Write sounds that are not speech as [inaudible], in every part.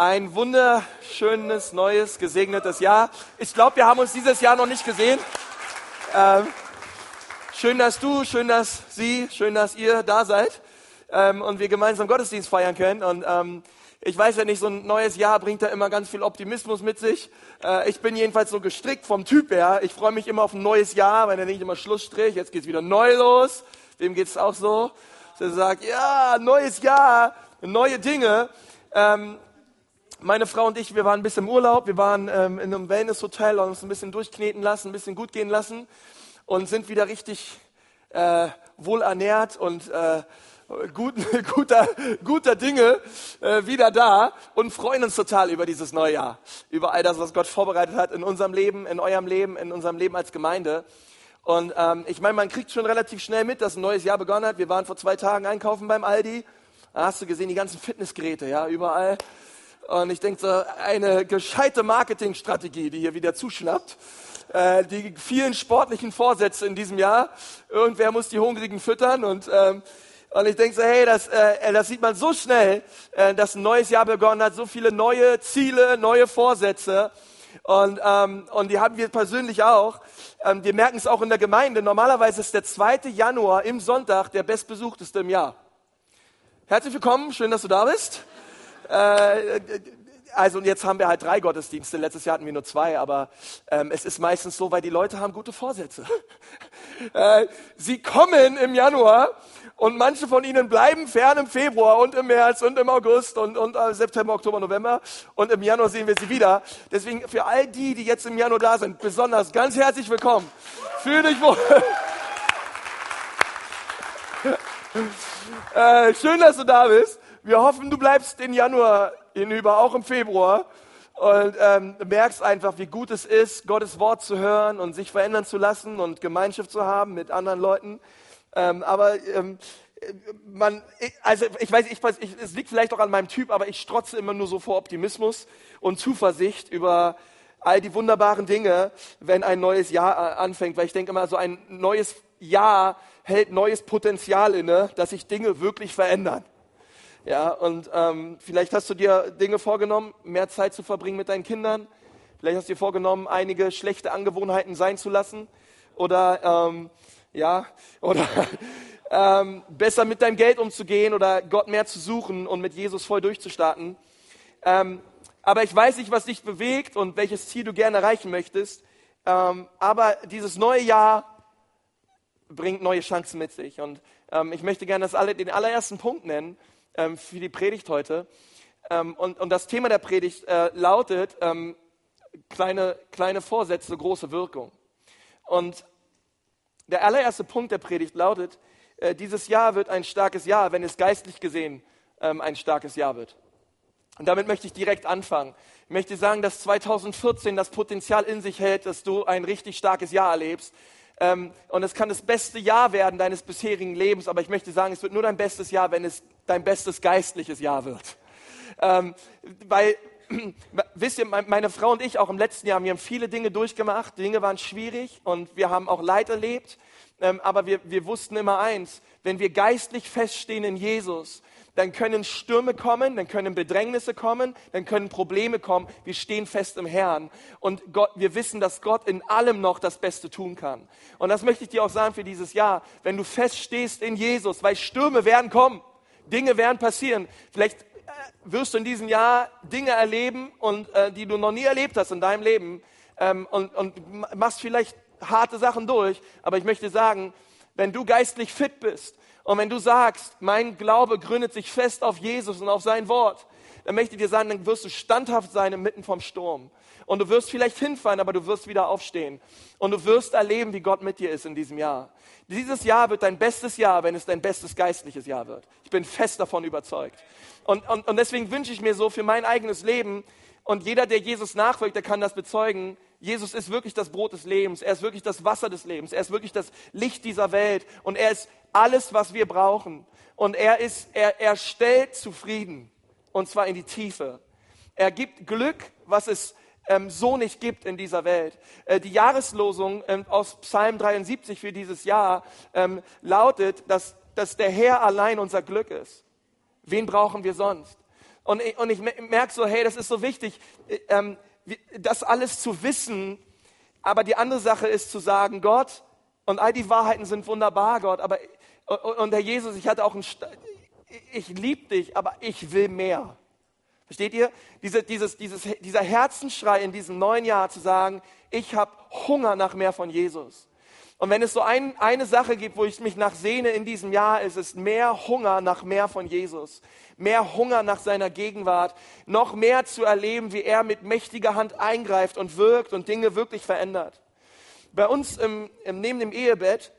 Ein wunderschönes, neues, gesegnetes Jahr. Ich glaube, wir haben uns dieses Jahr noch nicht gesehen. Ähm, schön, dass du, schön, dass Sie, schön, dass ihr da seid ähm, und wir gemeinsam Gottesdienst feiern können. Und ähm, ich weiß ja nicht, so ein neues Jahr bringt da immer ganz viel Optimismus mit sich. Äh, ich bin jedenfalls so gestrickt vom Typ her. Ich freue mich immer auf ein neues Jahr, weil dann denke ich immer Schlussstrich, jetzt geht's wieder neu los. Wem geht's auch so? Der sagt, ja, neues Jahr, neue Dinge. Ähm, meine Frau und ich, wir waren ein bisschen im Urlaub, wir waren ähm, in einem Wellness-Hotel und uns ein bisschen durchkneten lassen, ein bisschen gut gehen lassen und sind wieder richtig äh, wohl ernährt und äh, gut, [laughs] guter, guter Dinge äh, wieder da und freuen uns total über dieses neue Jahr, über all das, was Gott vorbereitet hat in unserem Leben, in eurem Leben, in unserem Leben als Gemeinde. Und ähm, ich meine, man kriegt schon relativ schnell mit, dass ein neues Jahr begonnen hat. Wir waren vor zwei Tagen einkaufen beim Aldi. Da hast du gesehen, die ganzen Fitnessgeräte, ja, überall. Und ich denke, so eine gescheite Marketingstrategie, die hier wieder zuschnappt. Äh, die vielen sportlichen Vorsätze in diesem Jahr. Irgendwer muss die Hungrigen füttern und ähm, und ich denke so, hey, das, äh, das sieht man so schnell, äh, dass ein neues Jahr begonnen hat, so viele neue Ziele, neue Vorsätze. Und, ähm, und die haben wir persönlich auch. Ähm, wir merken es auch in der Gemeinde. Normalerweise ist der 2. Januar im Sonntag der bestbesuchteste im Jahr. Herzlich willkommen, schön, dass du da bist. Äh, also und jetzt haben wir halt drei Gottesdienste. Letztes Jahr hatten wir nur zwei, aber ähm, es ist meistens so, weil die Leute haben gute Vorsätze. [laughs] äh, sie kommen im Januar und manche von ihnen bleiben fern im Februar und im März und im August und, und äh, September, Oktober, November und im Januar sehen wir sie wieder. Deswegen für all die, die jetzt im Januar da sind, besonders ganz herzlich willkommen. Fühl dich wohl. [laughs] äh, schön, dass du da bist. Wir hoffen, du bleibst den Januar hinüber, auch im Februar. Und ähm, merkst einfach, wie gut es ist, Gottes Wort zu hören und sich verändern zu lassen und Gemeinschaft zu haben mit anderen Leuten. Ähm, aber ähm, man, also ich weiß, ich ich, es liegt vielleicht auch an meinem Typ, aber ich strotze immer nur so vor Optimismus und Zuversicht über all die wunderbaren Dinge, wenn ein neues Jahr äh, anfängt, weil ich denke immer, so ein neues Jahr hält neues Potenzial inne, dass sich Dinge wirklich verändern. Ja, und ähm, vielleicht hast du dir Dinge vorgenommen, mehr Zeit zu verbringen mit deinen Kindern. Vielleicht hast du dir vorgenommen, einige schlechte Angewohnheiten sein zu lassen. Oder, ähm, ja, [laughs] oder ähm, besser mit deinem Geld umzugehen oder Gott mehr zu suchen und mit Jesus voll durchzustarten. Ähm, aber ich weiß nicht, was dich bewegt und welches Ziel du gerne erreichen möchtest. Ähm, aber dieses neue Jahr bringt neue Chancen mit sich. Und ähm, ich möchte gerne das alle, den allerersten Punkt nennen ähm, für die Predigt heute. Ähm, und, und, das Thema der Predigt äh, lautet ähm, kleine, kleine Vorsätze, große Wirkung. Und der allererste Punkt der Predigt lautet, äh, dieses Jahr wird ein starkes Jahr, wenn es geistlich gesehen ähm, ein starkes Jahr wird. Und damit möchte ich direkt anfangen. Ich möchte sagen, dass 2014 das Potenzial in sich hält, dass du ein richtig starkes Jahr erlebst. Ähm, und es kann das beste Jahr werden deines bisherigen Lebens, aber ich möchte sagen, es wird nur dein bestes Jahr, wenn es dein bestes geistliches Jahr wird. Ähm, weil, [clears throat] wisst ihr, meine Frau und ich auch im letzten Jahr, wir haben viele Dinge durchgemacht, Dinge waren schwierig und wir haben auch Leid erlebt, ähm, aber wir, wir wussten immer eins, wenn wir geistlich feststehen in Jesus, dann können Stürme kommen, dann können Bedrängnisse kommen, dann können Probleme kommen. Wir stehen fest im Herrn und Gott, wir wissen, dass Gott in allem noch das Beste tun kann. Und das möchte ich dir auch sagen für dieses Jahr. Wenn du feststehst in Jesus, weil Stürme werden kommen, Dinge werden passieren. Vielleicht äh, wirst du in diesem Jahr Dinge erleben und äh, die du noch nie erlebt hast in deinem Leben ähm, und, und machst vielleicht harte Sachen durch. Aber ich möchte sagen, wenn du geistlich fit bist und wenn du sagst, mein Glaube gründet sich fest auf Jesus und auf sein Wort, dann möchte ich dir sagen, dann wirst du standhaft sein inmitten vom Sturm. Und du wirst vielleicht hinfallen, aber du wirst wieder aufstehen. Und du wirst erleben, wie Gott mit dir ist in diesem Jahr. Dieses Jahr wird dein bestes Jahr, wenn es dein bestes geistliches Jahr wird. Ich bin fest davon überzeugt. Und, und, und deswegen wünsche ich mir so für mein eigenes Leben, und jeder, der Jesus nachfolgt, der kann das bezeugen, Jesus ist wirklich das Brot des Lebens, er ist wirklich das Wasser des Lebens, er ist wirklich das Licht dieser Welt und er ist alles, was wir brauchen. Und er ist, er, er stellt zufrieden und zwar in die Tiefe. Er gibt Glück, was es ähm, so nicht gibt in dieser Welt. Äh, die Jahreslosung ähm, aus Psalm 73 für dieses Jahr ähm, lautet, dass, dass der Herr allein unser Glück ist. Wen brauchen wir sonst? Und, und ich merke so, hey, das ist so wichtig, äh, ähm, das alles zu wissen. Aber die andere Sache ist zu sagen, Gott, und all die Wahrheiten sind wunderbar, Gott, aber, und, Herr Jesus, ich hatte auch ein, ich liebe dich, aber ich will mehr. Versteht ihr? Diese, dieses, dieses, dieser Herzensschrei in diesem neuen Jahr zu sagen, ich habe Hunger nach mehr von Jesus. Und wenn es so ein, eine Sache gibt, wo ich mich nach sehne in diesem Jahr, ist es mehr Hunger nach mehr von Jesus. Mehr Hunger nach seiner Gegenwart. Noch mehr zu erleben, wie er mit mächtiger Hand eingreift und wirkt und Dinge wirklich verändert. Bei uns im, im, neben dem Ehebett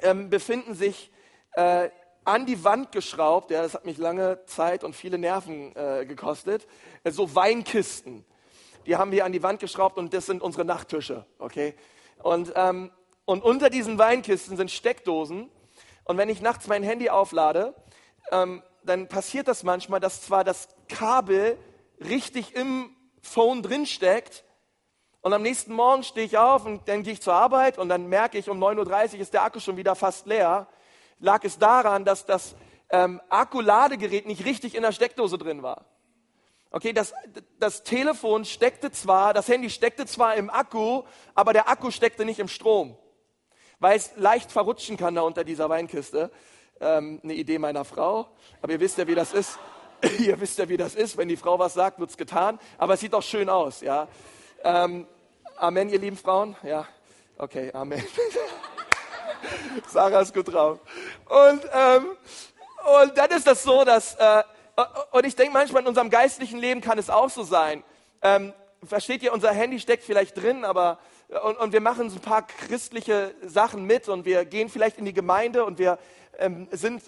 ähm, befinden sich äh, an die Wand geschraubt, ja, das hat mich lange Zeit und viele Nerven äh, gekostet, äh, so Weinkisten. Die haben wir an die Wand geschraubt und das sind unsere Nachttische, okay? Und, ähm, und unter diesen Weinkisten sind Steckdosen. Und wenn ich nachts mein Handy auflade, ähm, dann passiert das manchmal, dass zwar das Kabel richtig im Phone drin steckt, und am nächsten Morgen stehe ich auf und dann gehe ich zur Arbeit und dann merke ich, um 9.30 Uhr ist der Akku schon wieder fast leer. Lag es daran, dass das ähm, Akkuladegerät nicht richtig in der Steckdose drin war. Okay, das, das Telefon steckte zwar, das Handy steckte zwar im Akku, aber der Akku steckte nicht im Strom, weil es leicht verrutschen kann da unter dieser Weinkiste. Ähm, eine Idee meiner Frau, aber ihr wisst ja, wie das ist. [laughs] ihr wisst ja, wie das ist. Wenn die Frau was sagt, wird's getan. Aber es sieht doch schön aus, ja. Ähm, Amen, ihr lieben Frauen? Ja, okay, Amen. [laughs] Sarah ist gut drauf. Und, ähm, und dann ist das so, dass, äh, und ich denke manchmal in unserem geistlichen Leben kann es auch so sein. Ähm, versteht ihr, unser Handy steckt vielleicht drin, aber und, und wir machen so ein paar christliche Sachen mit und wir gehen vielleicht in die Gemeinde und wir ähm, sind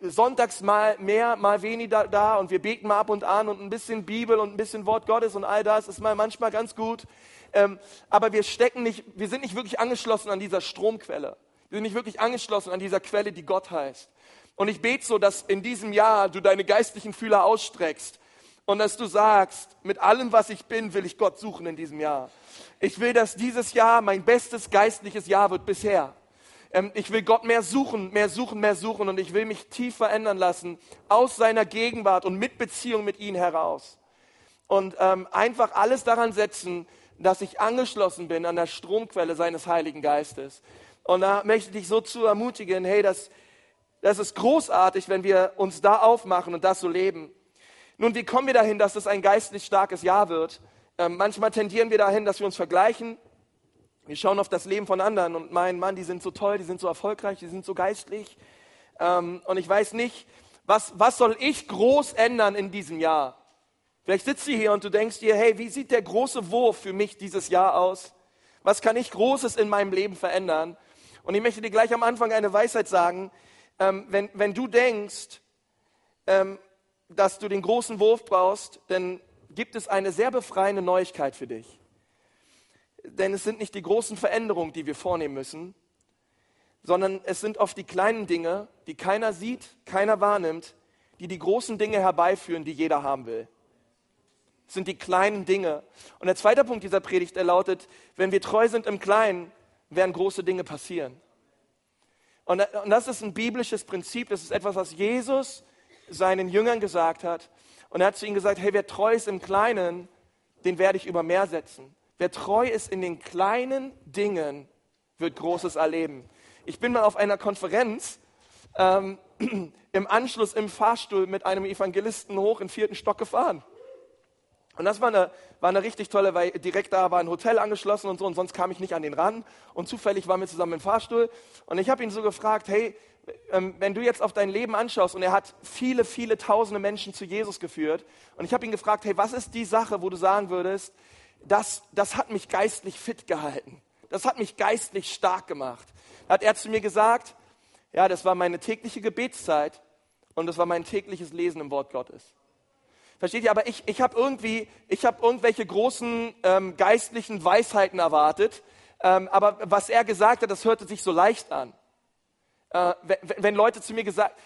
sonntags mal mehr, mal weniger da und wir beten mal ab und an und ein bisschen Bibel und ein bisschen Wort Gottes und all das ist mal manchmal ganz gut. Ähm, aber wir stecken nicht, wir sind nicht wirklich angeschlossen an dieser Stromquelle. Wir sind nicht wirklich angeschlossen an dieser Quelle, die Gott heißt. Und ich bete so, dass in diesem Jahr du deine geistlichen Fühler ausstreckst und dass du sagst, mit allem, was ich bin, will ich Gott suchen in diesem Jahr. Ich will, dass dieses Jahr mein bestes geistliches Jahr wird bisher. Ähm, ich will Gott mehr suchen, mehr suchen, mehr suchen und ich will mich tief verändern lassen aus seiner Gegenwart und mit Beziehung mit ihm heraus. Und ähm, einfach alles daran setzen, dass ich angeschlossen bin an der Stromquelle seines Heiligen Geistes. Und da möchte ich dich so zu ermutigen, hey, das, das ist großartig, wenn wir uns da aufmachen und das so leben. Nun, wie kommen wir dahin, dass es ein geistlich starkes Jahr wird? Ähm, manchmal tendieren wir dahin, dass wir uns vergleichen. Wir schauen auf das Leben von anderen und meinen, Mann, die sind so toll, die sind so erfolgreich, die sind so geistlich. Ähm, und ich weiß nicht, was, was soll ich groß ändern in diesem Jahr? Vielleicht sitzt du hier und du denkst dir, hey, wie sieht der große Wurf für mich dieses Jahr aus? Was kann ich Großes in meinem Leben verändern? Und ich möchte dir gleich am Anfang eine Weisheit sagen. Ähm, wenn, wenn du denkst, ähm, dass du den großen Wurf brauchst, dann gibt es eine sehr befreiende Neuigkeit für dich. Denn es sind nicht die großen Veränderungen, die wir vornehmen müssen, sondern es sind oft die kleinen Dinge, die keiner sieht, keiner wahrnimmt, die die großen Dinge herbeiführen, die jeder haben will. Es sind die kleinen Dinge. Und der zweite Punkt dieser Predigt, der lautet, wenn wir treu sind im Kleinen, werden große Dinge passieren. Und, und das ist ein biblisches Prinzip, das ist etwas, was Jesus seinen Jüngern gesagt hat. Und er hat zu ihnen gesagt, hey, wer treu ist im Kleinen, den werde ich über mehr setzen. Wer treu ist in den kleinen Dingen, wird Großes erleben. Ich bin mal auf einer Konferenz ähm, [clears throat] im Anschluss im Fahrstuhl mit einem Evangelisten hoch den vierten Stock gefahren. Und das war eine, war eine richtig tolle, weil direkt da war ein Hotel angeschlossen und so und sonst kam ich nicht an den ran. Und zufällig waren wir zusammen im Fahrstuhl und ich habe ihn so gefragt, hey, wenn du jetzt auf dein Leben anschaust und er hat viele, viele tausende Menschen zu Jesus geführt und ich habe ihn gefragt, hey, was ist die Sache, wo du sagen würdest, das, das hat mich geistlich fit gehalten. Das hat mich geistlich stark gemacht. Da hat er zu mir gesagt, ja, das war meine tägliche Gebetszeit und das war mein tägliches Lesen im Wort Gottes. Versteht ihr? Aber ich, ich habe irgendwie, ich habe irgendwelche großen ähm, geistlichen Weisheiten erwartet. Ähm, aber was er gesagt hat, das hörte sich so leicht an. Äh, wenn, Leute zu mir gesagt,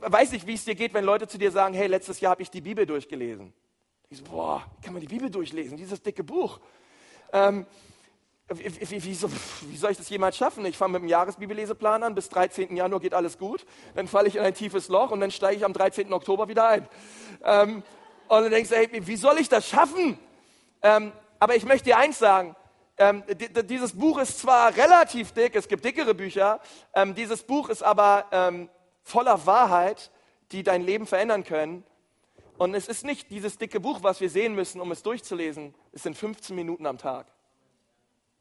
weiß ich, wie es dir geht, wenn Leute zu dir sagen, hey, letztes Jahr habe ich die Bibel durchgelesen. Ich so, boah, kann man die Bibel durchlesen, dieses dicke Buch. Ähm, wie, wie, wie, so, wie, soll ich das jemals schaffen? Ich fange mit dem Jahresbibelleseplan an, bis 13. Januar geht alles gut, dann falle ich in ein tiefes Loch und dann steige ich am 13. Oktober wieder ein. Ähm, Und du denkst, hey, wie soll ich das schaffen? Ähm, aber ich möchte dir eins sagen, ähm, dieses Buch ist zwar relativ dick, es gibt dickere Bücher, ähm, dieses Buch ist aber ähm, voller Wahrheit, die dein Leben verändern können. Und es ist nicht dieses dicke Buch, was wir sehen müssen, um es durchzulesen. Es sind 15 Minuten am Tag.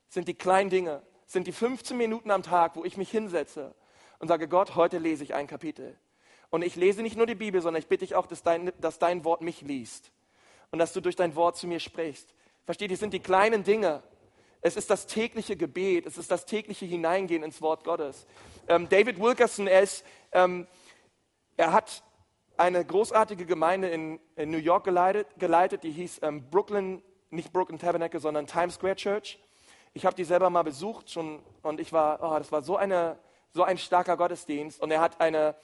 Es sind die kleinen Dinge. Es sind die 15 Minuten am Tag, wo ich mich hinsetze und sage, Gott, heute lese ich ein Kapitel. Und ich lese nicht nur die Bibel, sondern ich bitte dich auch, dass dein, dass dein Wort mich liest. Und dass du durch dein Wort zu mir sprichst. Versteht, es sind die kleinen Dinge. Es ist das tägliche Gebet, es ist das tägliche Hineingehen ins Wort Gottes. Ähm, David Wilkerson, er, ist, ähm, er hat eine großartige Gemeinde in, in New York geleitet, geleitet die hieß ähm, Brooklyn, nicht Brooklyn Tabernacle, sondern Times Square Church. Ich habe die selber mal besucht schon und ich war, oh, das war so, eine, so ein starker Gottesdienst. Und er hat eine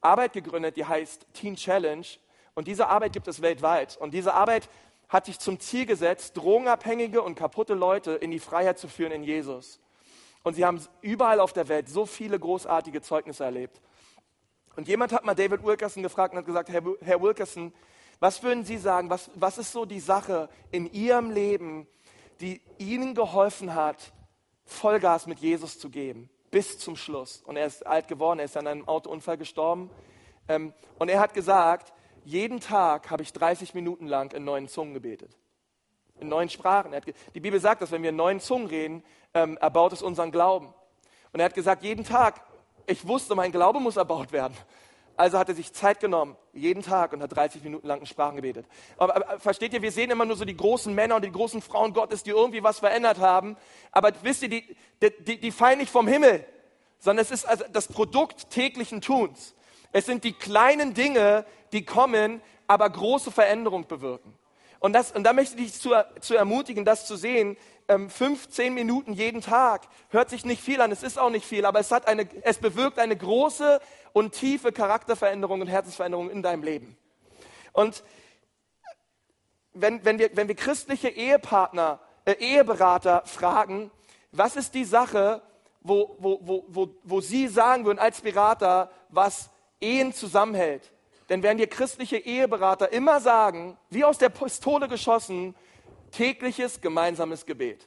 Arbeit gegründet, die heißt Teen Challenge. Und diese Arbeit gibt es weltweit. Und diese Arbeit hat sich zum Ziel gesetzt, drogenabhängige und kaputte Leute in die Freiheit zu führen in Jesus. Und sie haben überall auf der Welt so viele großartige Zeugnisse erlebt. Und jemand hat mal David Wilkerson gefragt und hat gesagt, Herr, Herr Wilkerson, was würden Sie sagen, was, was ist so die Sache in Ihrem Leben, die Ihnen geholfen hat, Vollgas mit Jesus zu geben, bis zum Schluss? Und er ist alt geworden, er ist an einem Autounfall gestorben. Ähm, und er hat gesagt, jeden Tag habe ich 30 Minuten lang in neuen Zungen gebetet. In neuen Sprachen. die Bibel sagt, dass wenn wir in neuen Zungen reden, ähm, erbaut es unseren Glauben. Und er hat gesagt, jeden Tag, ich wusste, mein Glaube muss erbaut werden. Also hat er sich Zeit genommen, jeden Tag und hat 30 Minuten lang in Sprachen gebetet. Aber, aber, versteht ihr, wir sehen immer nur so die großen Männer und die großen Frauen Gottes, die irgendwie was verändert haben. Aber wisst ihr, die, die, die fallen nicht vom Himmel, sondern es ist also das Produkt täglichen Tuns. Es sind die kleinen Dinge, die kommen, aber große Veränderung bewirken. Und, das, und da möchte ich dich zu, zu ermutigen, das zu sehen. Ähm, 15 Minuten jeden Tag hört sich nicht viel an, es ist auch nicht viel, aber es, hat eine, es bewirkt eine große und tiefe Charakterveränderung und Herzensveränderung in deinem Leben. Und wenn, wenn, wir, wenn wir christliche Ehepartner, äh, Eheberater fragen, was ist die Sache, wo, wo, wo, wo, wo sie sagen würden als Berater, was Ehen zusammenhält, denn werden dir christliche Eheberater immer sagen, wie aus der Pistole geschossen, tägliches gemeinsames Gebet.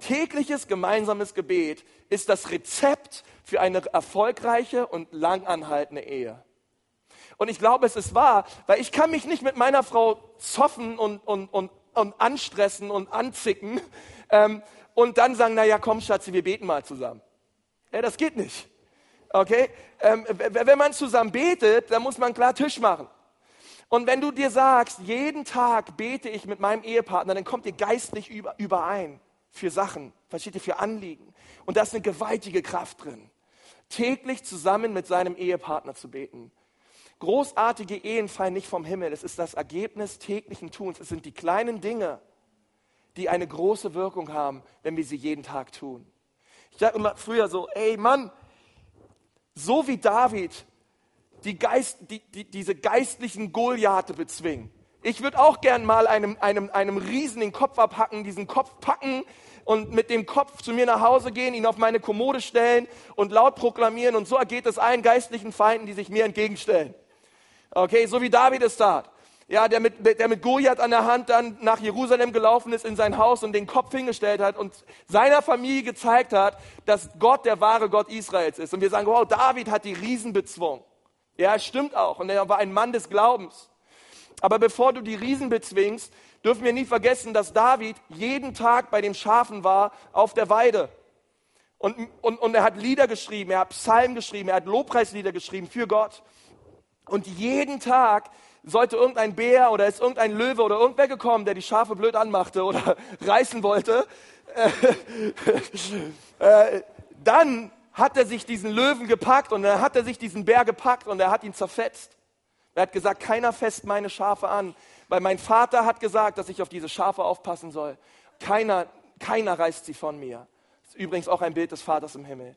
Tägliches gemeinsames Gebet ist das Rezept für eine erfolgreiche und langanhaltende Ehe. Und ich glaube, es ist wahr, weil ich kann mich nicht mit meiner Frau zoffen und, und, und, und anstressen und anzicken ähm, und dann sagen, naja, komm Schatzi, wir beten mal zusammen. Ja, das geht nicht. Okay? Ähm, wenn man zusammen betet, dann muss man klar Tisch machen. Und wenn du dir sagst, jeden Tag bete ich mit meinem Ehepartner, dann kommt ihr geistlich überein für Sachen, versteht ihr, für Anliegen. Und da ist eine gewaltige Kraft drin. Täglich zusammen mit seinem Ehepartner zu beten. Großartige Ehen fallen nicht vom Himmel. Es ist das Ergebnis täglichen Tuns. Es sind die kleinen Dinge, die eine große Wirkung haben, wenn wir sie jeden Tag tun. Ich sage immer früher so, ey Mann, so wie David die Geist, die, die, diese geistlichen Goliathe bezwingen. Ich würde auch gern mal einem, einem, einem Riesen den Kopf abhacken, diesen Kopf packen und mit dem Kopf zu mir nach Hause gehen, ihn auf meine Kommode stellen und laut proklamieren. Und so ergeht es allen geistlichen Feinden, die sich mir entgegenstellen. Okay, so wie David es tat ja, der mit, der mit Goliath an der Hand dann nach Jerusalem gelaufen ist in sein Haus und den Kopf hingestellt hat und seiner Familie gezeigt hat, dass Gott der wahre Gott Israels ist. Und wir sagen, wow, David hat die Riesen bezwungen. Ja, stimmt auch. Und er war ein Mann des Glaubens. Aber bevor du die Riesen bezwingst, dürfen wir nie vergessen, dass David jeden Tag bei den Schafen war auf der Weide. Und, und, und er hat Lieder geschrieben, er hat Psalmen geschrieben, er hat Lobpreislieder geschrieben für Gott. Und jeden Tag sollte irgendein Bär oder ist irgendein Löwe oder irgendwer gekommen, der die Schafe blöd anmachte oder [laughs] reißen wollte, äh, [laughs] äh, dann hat er sich diesen Löwen gepackt und dann hat er sich diesen Bär gepackt und er hat ihn zerfetzt. Er hat gesagt, keiner fest meine Schafe an, weil mein Vater hat gesagt, dass ich auf diese Schafe aufpassen soll. Keiner, keiner reißt sie von mir. Das ist übrigens auch ein Bild des Vaters im Himmel.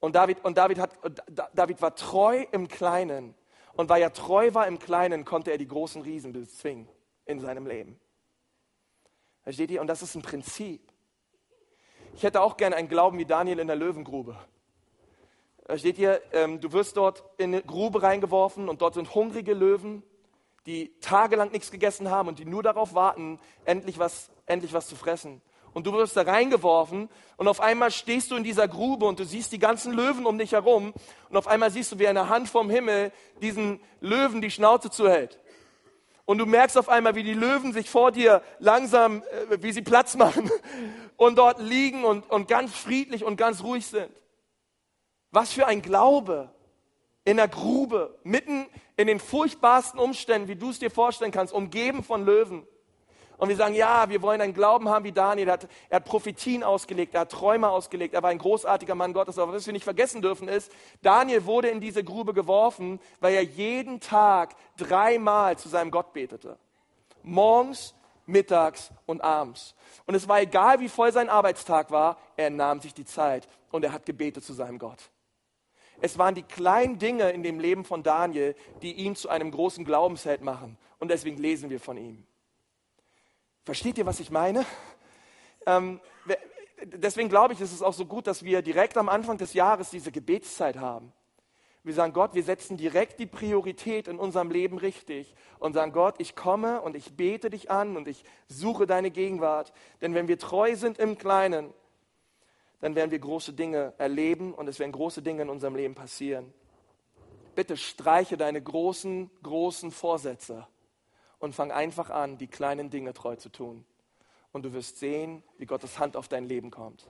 Und David, und David, hat, David war treu im Kleinen und weil er treu war im Kleinen, konnte er die großen Riesen bezwingen in seinem Leben. Versteht ihr? Und das ist ein Prinzip. Ich hätte auch gerne einen Glauben wie Daniel in der Löwengrube. Versteht ihr? Ähm, du wirst dort in eine Grube reingeworfen und dort sind hungrige Löwen, die tagelang nichts gegessen haben und die nur darauf warten, endlich was, endlich was zu fressen. Und du wirst da reingeworfen und auf einmal stehst du in dieser Grube und du siehst die ganzen Löwen um dich herum und auf einmal siehst du, wie eine Hand vom Himmel diesen Löwen die Schnauze zuhält. Und du merkst auf einmal, wie die Löwen sich vor dir langsam, äh, wie sie Platz machen [laughs] und dort liegen und, und ganz friedlich und ganz ruhig sind. Was für ein Glaube in der Grube, mitten in den furchtbarsten Umständen, wie du es dir vorstellen kannst, umgeben von Löwen. Und wir sagen, ja, wir wollen einen Glauben haben wie Daniel. Er hat, er hat Prophetien ausgelegt, er hat Träume ausgelegt, er war ein großartiger Mann Gottes. Aber was wir nicht vergessen dürfen ist, Daniel wurde in diese Grube geworfen, weil er jeden Tag dreimal zu seinem Gott betete. Morgens, mittags und abends. Und es war egal, wie voll sein Arbeitstag war, er nahm sich die Zeit und er hat gebetet zu seinem Gott. Es waren die kleinen Dinge in dem Leben von Daniel, die ihn zu einem großen Glaubensheld machen. Und deswegen lesen wir von ihm. Versteht ihr, was ich meine? Ähm, deswegen glaube ich, ist es auch so gut, dass wir direkt am Anfang des Jahres diese Gebetszeit haben. Wir sagen, Gott, wir setzen direkt die Priorität in unserem Leben richtig und sagen, Gott, ich komme und ich bete dich an und ich suche deine Gegenwart. Denn wenn wir treu sind im Kleinen, dann werden wir große Dinge erleben und es werden große Dinge in unserem Leben passieren. Bitte streiche deine großen, großen Vorsätze und fang einfach an, die kleinen Dinge treu zu tun. Und du wirst sehen, wie Gottes Hand auf dein Leben kommt.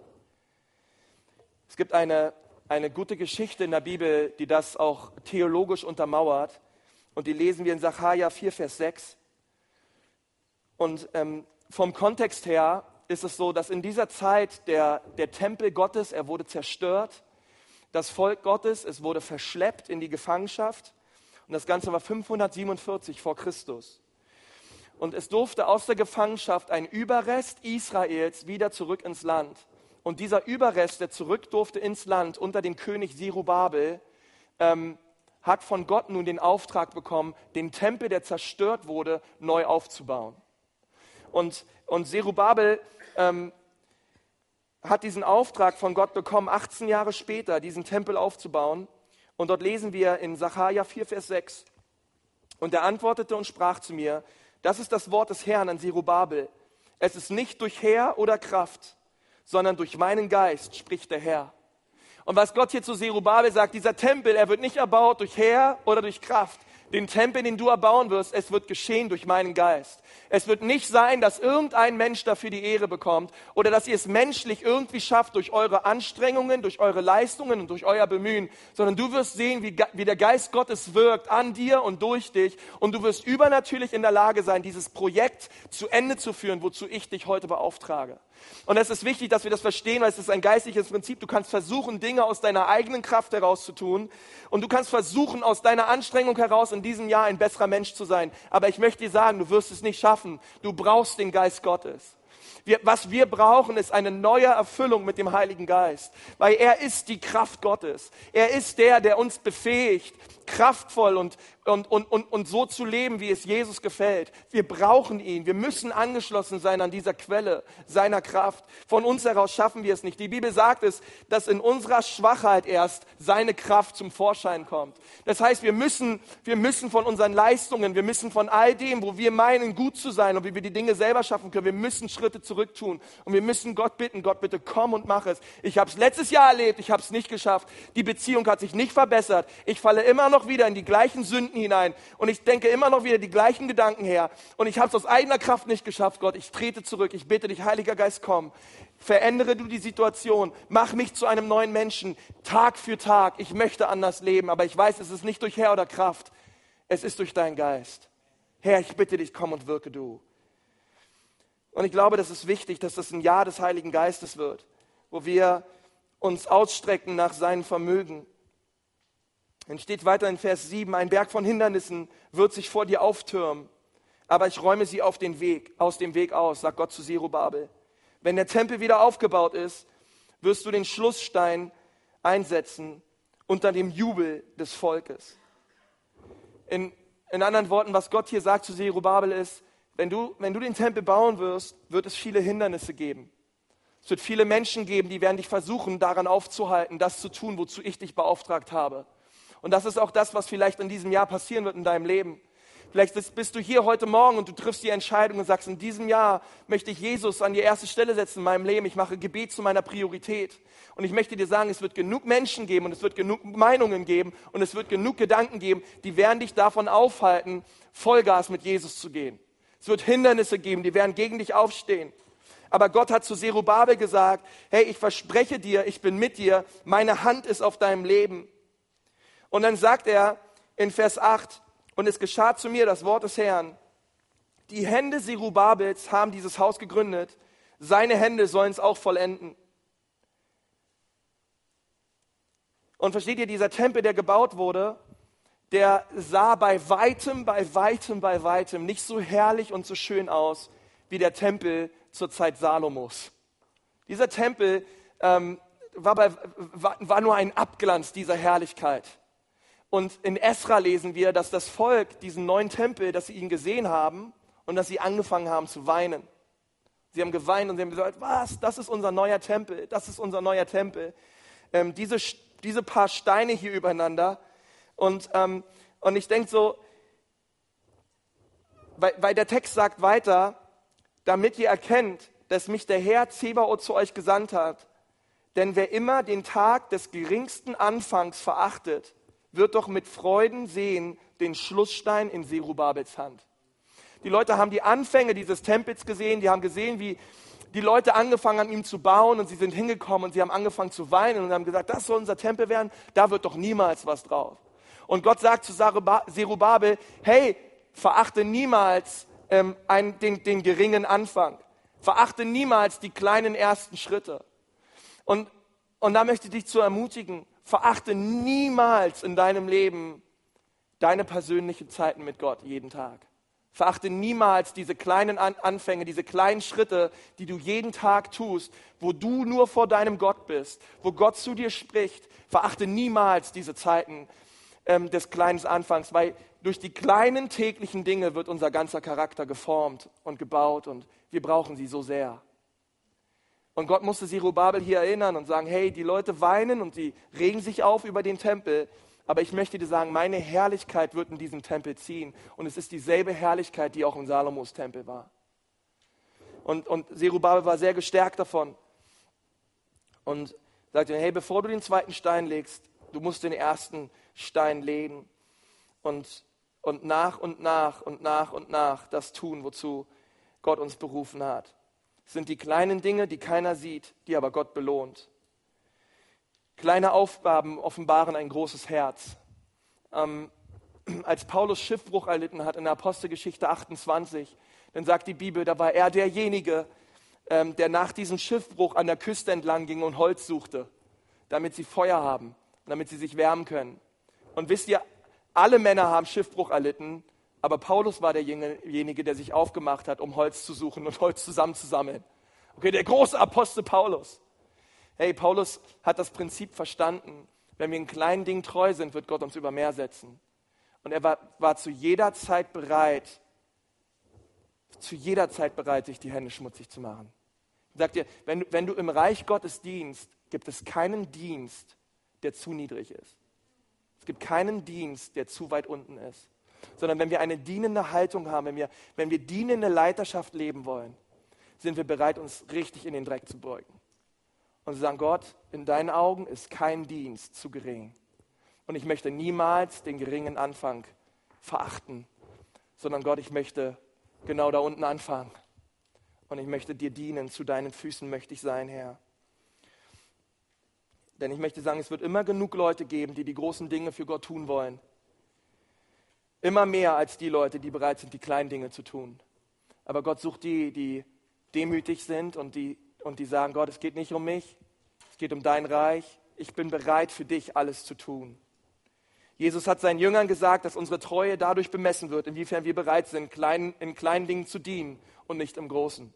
Es gibt eine, eine gute Geschichte in der Bibel, die das auch theologisch untermauert. Und die lesen wir in Sacharja 4, Vers 6. Und ähm, vom Kontext her ist es so, dass in dieser Zeit der, der Tempel Gottes, er wurde zerstört, das Volk Gottes, es wurde verschleppt in die Gefangenschaft und das Ganze war 547 vor Christus. Und es durfte aus der Gefangenschaft ein Überrest Israels wieder zurück ins Land. Und dieser Überrest, der zurück durfte ins Land unter dem König Zerubabel, ähm, hat von Gott nun den Auftrag bekommen, den Tempel, der zerstört wurde, neu aufzubauen. Und, und Zerubabel ähm, hat diesen Auftrag von Gott bekommen, 18 Jahre später diesen Tempel aufzubauen. Und dort lesen wir in Sacharja 4, Vers 6. Und er antwortete und sprach zu mir, das ist das Wort des Herrn an Zerubabel. Es ist nicht durch Heer oder Kraft, sondern durch meinen Geist, spricht der Herr. Und was Gott hier zu Zerubabel sagt, dieser Tempel, er wird nicht erbaut durch Heer oder durch Kraft, den Tempel, den du erbauen wirst, es wird geschehen durch meinen Geist. Es wird nicht sein, dass irgendein Mensch dafür die Ehre bekommt oder dass ihr es menschlich irgendwie schafft durch eure Anstrengungen, durch eure Leistungen und durch euer Bemühen, sondern du wirst sehen, wie, wie der Geist Gottes wirkt an dir und durch dich und du wirst übernatürlich in der Lage sein, dieses Projekt zu Ende zu führen, wozu ich dich heute beauftrage. Und es ist wichtig, dass wir das verstehen, weil es ist ein geistliches Prinzip. Du kannst versuchen, Dinge aus deiner eigenen Kraft heraus zu tun. Und du kannst versuchen, aus deiner Anstrengung heraus in diesem Jahr ein besserer Mensch zu sein. Aber ich möchte dir sagen, du wirst es nicht schaffen. Du brauchst den Geist Gottes. Wir, was wir brauchen, ist eine neue Erfüllung mit dem Heiligen Geist, weil er ist die Kraft Gottes. Er ist der, der uns befähigt, kraftvoll und, und, und, und, und so zu leben, wie es Jesus gefällt. Wir brauchen ihn. Wir müssen angeschlossen sein an dieser Quelle seiner Kraft. Von uns heraus schaffen wir es nicht. Die Bibel sagt es, dass in unserer Schwachheit erst seine Kraft zum Vorschein kommt. Das heißt, wir müssen, wir müssen von unseren Leistungen, wir müssen von all dem, wo wir meinen, gut zu sein und wie wir die Dinge selber schaffen können, wir müssen Schritte zurück tun. Und wir müssen Gott bitten, Gott bitte komm und mach es. Ich habe es letztes Jahr erlebt, ich habe es nicht geschafft. Die Beziehung hat sich nicht verbessert. Ich falle immer noch wieder in die gleichen Sünden hinein und ich denke immer noch wieder die gleichen Gedanken her und ich habe es aus eigener Kraft nicht geschafft, Gott. Ich trete zurück. Ich bitte dich, Heiliger Geist, komm. Verändere du die Situation. Mach mich zu einem neuen Menschen. Tag für Tag. Ich möchte anders leben, aber ich weiß, es ist nicht durch Herr oder Kraft. Es ist durch deinen Geist. Herr, ich bitte dich, komm und wirke du. Und ich glaube, das ist wichtig, dass das ein Jahr des Heiligen Geistes wird, wo wir uns ausstrecken nach seinem Vermögen, dann steht weiter in Vers 7, ein Berg von Hindernissen wird sich vor dir auftürmen, aber ich räume sie auf den Weg, aus dem Weg aus, sagt Gott zu Zerubabel. Wenn der Tempel wieder aufgebaut ist, wirst du den Schlussstein einsetzen unter dem Jubel des Volkes. In, in anderen Worten, was Gott hier sagt zu Zerubabel ist, wenn du, wenn du den Tempel bauen wirst, wird es viele Hindernisse geben. Es wird viele Menschen geben, die werden dich versuchen, daran aufzuhalten, das zu tun, wozu ich dich beauftragt habe. Und das ist auch das, was vielleicht in diesem Jahr passieren wird in deinem Leben. Vielleicht bist du hier heute Morgen und du triffst die Entscheidung und sagst, in diesem Jahr möchte ich Jesus an die erste Stelle setzen in meinem Leben. Ich mache Gebet zu meiner Priorität. Und ich möchte dir sagen, es wird genug Menschen geben und es wird genug Meinungen geben und es wird genug Gedanken geben, die werden dich davon aufhalten, Vollgas mit Jesus zu gehen. Es wird Hindernisse geben, die werden gegen dich aufstehen. Aber Gott hat zu Zerubabel gesagt, hey, ich verspreche dir, ich bin mit dir, meine Hand ist auf deinem Leben. Und dann sagt er in Vers 8, und es geschah zu mir das Wort des Herrn. Die Hände Zerubabels haben dieses Haus gegründet. Seine Hände sollen es auch vollenden. Und versteht ihr, dieser Tempel, der gebaut wurde, der sah bei weitem, bei weitem, bei weitem nicht so herrlich und so schön aus wie der Tempel zur Zeit Salomos. Dieser Tempel ähm, war, bei, war, war nur ein Abglanz dieser Herrlichkeit. Und in Esra lesen wir, dass das Volk diesen neuen Tempel, dass sie ihn gesehen haben und dass sie angefangen haben zu weinen. Sie haben geweint und sie haben gesagt, was, das ist unser neuer Tempel, das ist unser neuer Tempel. Ähm, diese, diese paar Steine hier übereinander. Und, ähm, und ich denke so, weil, weil der Text sagt weiter, damit ihr erkennt, dass mich der Herr Zebaoth zu euch gesandt hat. Denn wer immer den Tag des geringsten Anfangs verachtet, wird doch mit Freuden sehen den Schlussstein in Serubabels Hand. Die Leute haben die Anfänge dieses Tempels gesehen, die haben gesehen, wie die Leute angefangen haben, ihm zu bauen und sie sind hingekommen und sie haben angefangen zu weinen und haben gesagt, das soll unser Tempel werden, da wird doch niemals was drauf. Und Gott sagt zu Serubabel, hey, verachte niemals ähm, einen, den, den geringen Anfang. Verachte niemals die kleinen ersten Schritte. Und, und da möchte ich dich zu ermutigen, verachte niemals in deinem Leben deine persönlichen Zeiten mit Gott jeden Tag. Verachte niemals diese kleinen Anfänge, diese kleinen Schritte, die du jeden Tag tust, wo du nur vor deinem Gott bist, wo Gott zu dir spricht. Verachte niemals diese Zeiten ähm, des kleinen Anfangs, weil durch die kleinen täglichen Dinge wird unser ganzer Charakter geformt und gebaut und wir brauchen sie so sehr. Und Gott musste Zerubabel hier erinnern und sagen, hey, die Leute weinen und sie regen sich auf über den Tempel, aber ich möchte dir sagen, meine Herrlichkeit wird in diesem Tempel ziehen. Und es ist dieselbe Herrlichkeit, die auch im Salomos Tempel war. Und, und Zerubabel war sehr gestärkt davon. Und sagte, hey, bevor du den zweiten Stein legst, du musst den ersten Stein legen. Und, und nach und nach und nach und nach das tun, wozu Gott uns berufen hat sind die kleinen Dinge, die keiner sieht, die aber Gott belohnt. Kleine Aufgaben offenbaren ein großes Herz. Ähm, als Paulus Schiffbruch erlitten hat in der Apostelgeschichte 28, dann sagt die Bibel, da war er derjenige, ähm, der nach diesem Schiffbruch an der Küste entlang ging und Holz suchte, damit sie Feuer haben, damit sie sich wärmen können. Und wisst ihr, alle Männer haben Schiffbruch erlitten, aber Paulus war derjenige, der sich aufgemacht hat, um Holz zu suchen und Holz zusammenzusammeln. Okay, der große Apostel Paulus. Hey, Paulus hat das Prinzip verstanden. Wenn wir in kleinen Dingen treu sind, wird Gott uns über mehr setzen. Und er war, war zu jeder Zeit bereit, zu jeder Zeit bereit, sich die Hände schmutzig zu machen. Sagt dir, wenn, wenn du im Reich Gottes dienst, gibt es keinen Dienst, der zu niedrig ist. Es gibt keinen Dienst, der zu weit unten ist sondern wenn wir eine dienende Haltung haben, wenn wir, wenn wir dienende Leiterschaft leben wollen, sind wir bereit, uns richtig in den Dreck zu beugen. Und zu sagen, Gott, in deinen Augen ist kein Dienst zu gering. Und ich möchte niemals den geringen Anfang verachten, sondern Gott, ich möchte genau da unten anfangen. Und ich möchte dir dienen, zu deinen Füßen möchte ich sein, Herr. Denn ich möchte sagen, es wird immer genug Leute geben, die die großen Dinge für Gott tun wollen. Immer mehr als die Leute, die bereit sind, die kleinen Dinge zu tun. Aber Gott sucht die, die demütig sind und die, und die sagen, Gott, es geht nicht um mich, es geht um dein Reich. Ich bin bereit für dich alles zu tun. Jesus hat seinen Jüngern gesagt, dass unsere Treue dadurch bemessen wird, inwiefern wir bereit sind, klein, in kleinen Dingen zu dienen und nicht im Großen.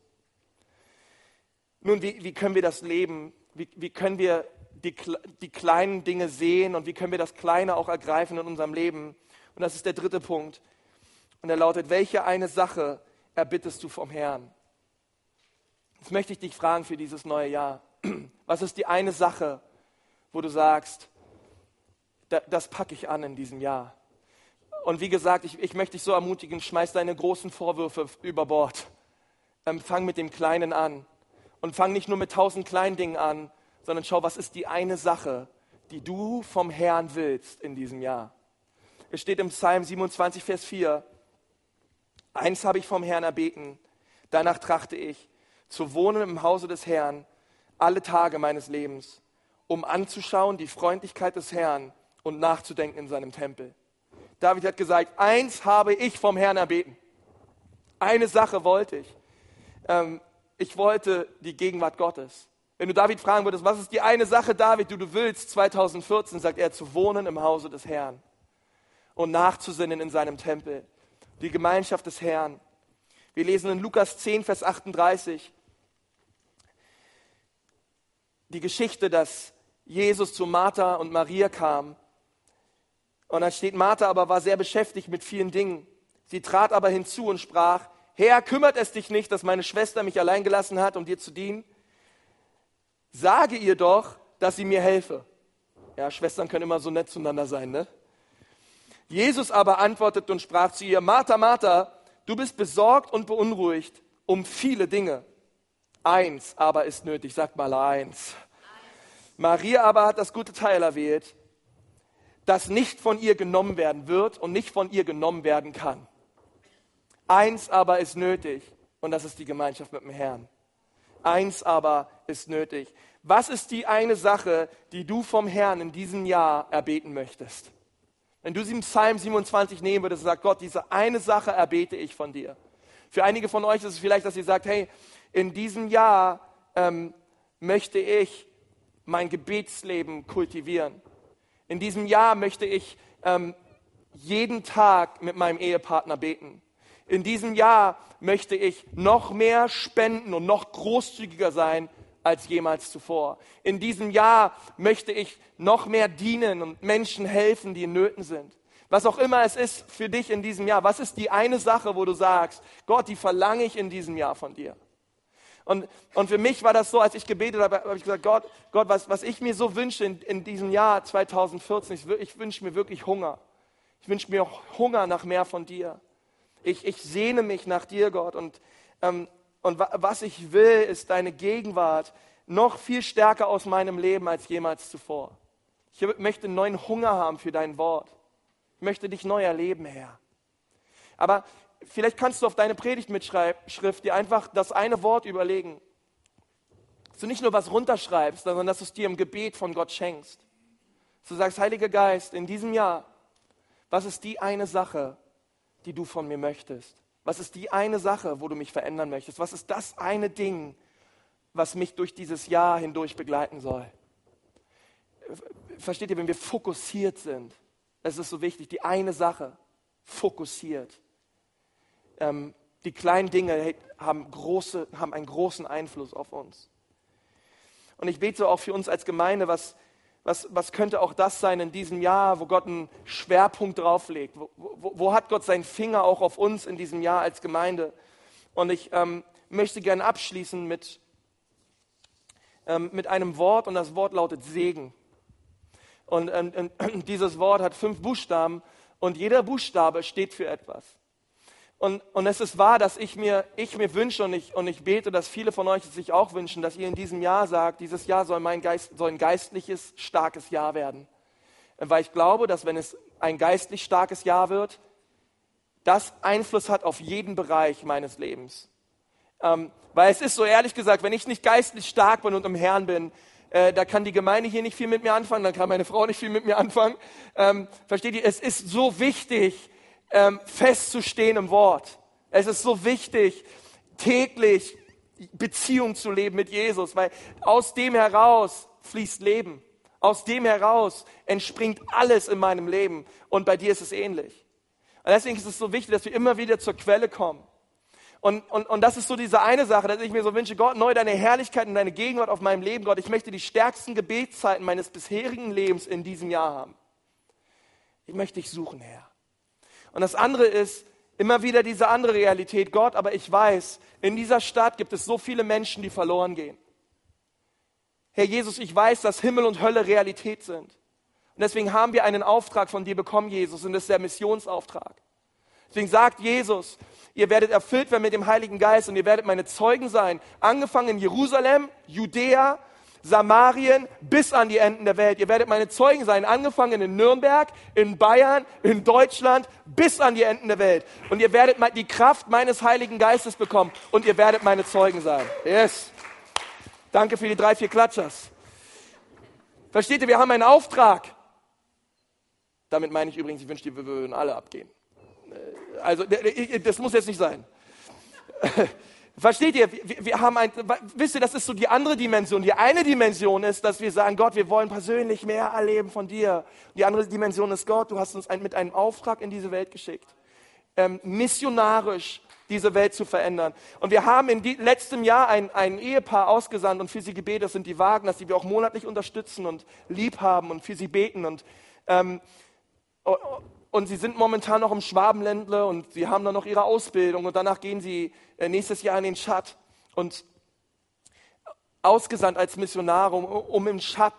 Nun, wie, wie können wir das leben? Wie, wie können wir die, die kleinen Dinge sehen und wie können wir das Kleine auch ergreifen in unserem Leben? Und das ist der dritte Punkt. Und er lautet, welche eine Sache erbittest du vom Herrn? Jetzt möchte ich dich fragen für dieses neue Jahr. [clears throat] Was ist die eine Sache, wo du sagst, das packe ich an in diesem Jahr? Und wie gesagt, ich, ich möchte dich so ermutigen, schmeiß deine großen Vorwürfe über Bord. Ähm, fang mit dem Kleinen an. Und fang nicht nur mit tausend kleinen Dingen an, sondern schau, was ist die eine Sache, die du vom Herrn willst in diesem Jahr. Es steht im Psalm 27, Vers 4, eins habe ich vom Herrn erbeten, danach trachte ich, zu wohnen im Hause des Herrn alle Tage meines Lebens, um anzuschauen die Freundlichkeit des Herrn und nachzudenken in seinem Tempel. David hat gesagt, eins habe ich vom Herrn erbeten. Eine Sache wollte ich. Ähm, ich wollte die Gegenwart Gottes. Wenn du David fragen würdest, was ist die eine Sache, David, die du willst, 2014, sagt er, zu wohnen im Hause des Herrn und nachzusinnen in seinem Tempel. Die Gemeinschaft des Herrn. Wir lesen in Lukas 10, Vers 38 die Geschichte, dass Jesus zu Martha und Maria kam. Und dann steht, Martha aber war sehr beschäftigt mit vielen Dingen. Sie trat aber hinzu und sprach, Herr, kümmert es dich nicht, dass meine Schwester mich allein gelassen hat, um dir zu dienen? Sage ihr doch, dass sie mir helfe. Ja, Schwestern können immer so nett zueinander sein, ne? Jesus aber antwortete und sprach zu ihr, Martha, Martha, du bist besorgt und beunruhigt um viele Dinge. Eins aber ist nötig, sagt mal eins. Maria aber hat das gute Teil erwählt, das nicht von ihr genommen werden wird und nicht von ihr genommen werden kann. Eins aber ist nötig und das ist die Gemeinschaft mit dem Herrn. Eins aber ist nötig. Was ist die eine Sache, die du vom Herrn in diesem Jahr erbeten möchtest? Wenn du sie im Psalm 27 nehmen würdest und sagst, Gott, diese eine Sache erbete ich von dir. Für einige von euch ist es vielleicht, dass ihr sagt, hey, in diesem Jahr ähm, möchte ich mein Gebetsleben kultivieren. In diesem Jahr möchte ich ähm, jeden Tag mit meinem Ehepartner beten. In diesem Jahr möchte ich noch mehr spenden und noch großzügiger sein als jemals zuvor. In diesem Jahr möchte ich noch mehr dienen und Menschen helfen, die in Nöten sind. Was auch immer es ist für dich in diesem Jahr, was ist die eine Sache, wo du sagst, Gott, die verlange ich in diesem Jahr von dir? Und, und für mich war das so, als ich gebetet habe, habe ich gesagt, Gott, Gott was, was ich mir so wünsche in, in diesem Jahr 2014, ich, ich wünsche mir wirklich Hunger. Ich wünsche mir Hunger nach mehr von dir. Ich, ich sehne mich nach dir, Gott. Und, ähm, und was ich will, ist deine Gegenwart noch viel stärker aus meinem Leben als jemals zuvor. Ich möchte neuen Hunger haben für dein Wort. Ich möchte dich neu erleben, Herr. Aber vielleicht kannst du auf deine Predigtmitschrift dir einfach das eine Wort überlegen. Dass du nicht nur was runterschreibst, sondern dass du es dir im Gebet von Gott schenkst. Dass du sagst, Heiliger Geist, in diesem Jahr, was ist die eine Sache, die du von mir möchtest? Was ist die eine Sache, wo du mich verändern möchtest? Was ist das eine Ding, was mich durch dieses Jahr hindurch begleiten soll? Versteht ihr, wenn wir fokussiert sind, es ist so wichtig, die eine Sache, fokussiert ähm, die kleinen Dinge haben, große, haben einen großen Einfluss auf uns. Und ich bete auch für uns als Gemeinde, was, was, was könnte auch das sein in diesem Jahr, wo Gott einen Schwerpunkt drauflegt? Wo, wo, wo hat Gott seinen Finger auch auf uns in diesem Jahr als Gemeinde? Und ich ähm, möchte gerne abschließen mit, ähm, mit einem Wort und das Wort lautet Segen. Und, und [clears throat] dieses Wort hat fünf Buchstaben und jeder Buchstabe steht für etwas. Und, und es ist wahr, dass ich mir, ich mir wünsche und ich, und ich bete, dass viele von euch es sich auch wünschen, dass ihr in diesem Jahr sagt, dieses Jahr soll, mein Geist, soll ein geistliches, starkes Jahr werden. Weil ich glaube, dass wenn es ein geistlich starkes Jahr wird, das Einfluss hat auf jeden Bereich meines Lebens. Ähm, weil es ist so ehrlich gesagt, wenn ich nicht geistlich stark bin und im Herrn bin, äh, da kann die Gemeinde hier nicht viel mit mir anfangen, dann kann meine Frau nicht viel mit mir anfangen. Ähm, versteht ihr? Es ist so wichtig, ähm, festzustehen im Wort. Es ist so wichtig, täglich Beziehung zu leben mit Jesus, weil aus dem heraus fließt Leben. Aus dem heraus entspringt alles in meinem Leben. Und bei dir ist es ähnlich. Und deswegen ist es so wichtig, dass wir immer wieder zur Quelle kommen. Und, und, und das ist so diese eine Sache, dass ich mir so wünsche, Gott, neu deine Herrlichkeit und deine Gegenwart auf meinem Leben, Gott. Ich möchte die stärksten Gebetszeiten meines bisherigen Lebens in diesem Jahr haben. Ich möchte dich suchen, Herr. Und das andere ist immer wieder diese andere Realität. Gott, aber ich weiß, in dieser Stadt gibt es so viele Menschen, die verloren gehen. Herr Jesus, ich weiß, dass Himmel und Hölle Realität sind. Und deswegen haben wir einen Auftrag von dir bekommen, Jesus, und das ist der Missionsauftrag. Deswegen sagt Jesus, ihr werdet erfüllt werden mit dem Heiligen Geist und ihr werdet meine Zeugen sein, angefangen in Jerusalem, Judäa, Samarien bis an die Enden der Welt. Ihr werdet meine Zeugen sein, angefangen in Nürnberg, in Bayern, in Deutschland, bis an die Enden der Welt. Und ihr werdet die Kraft meines Heiligen Geistes bekommen und ihr werdet meine Zeugen sein. Yes. Danke für die drei, vier Klatschers. Versteht ihr, wir haben einen Auftrag. Damit meine ich übrigens, ich wünschte, wir würden alle abgehen. Äh, also, das muss jetzt nicht sein. [laughs] Versteht ihr? Wir, wir haben ein, wisst ihr, das ist so die andere Dimension. Die eine Dimension ist, dass wir sagen, Gott, wir wollen persönlich mehr erleben von dir. Die andere Dimension ist, Gott, du hast uns ein, mit einem Auftrag in diese Welt geschickt. Ähm, missionarisch diese Welt zu verändern. Und wir haben in letztem Jahr ein, ein Ehepaar ausgesandt und für sie gebetet. Das sind die Wagners, die wir auch monatlich unterstützen und lieb haben und für sie beten. Und ähm, und sie sind momentan noch im Schwabenländle und sie haben dann noch ihre Ausbildung und danach gehen sie äh, nächstes Jahr in den Schat und ausgesandt als Missionare, um, um im Schat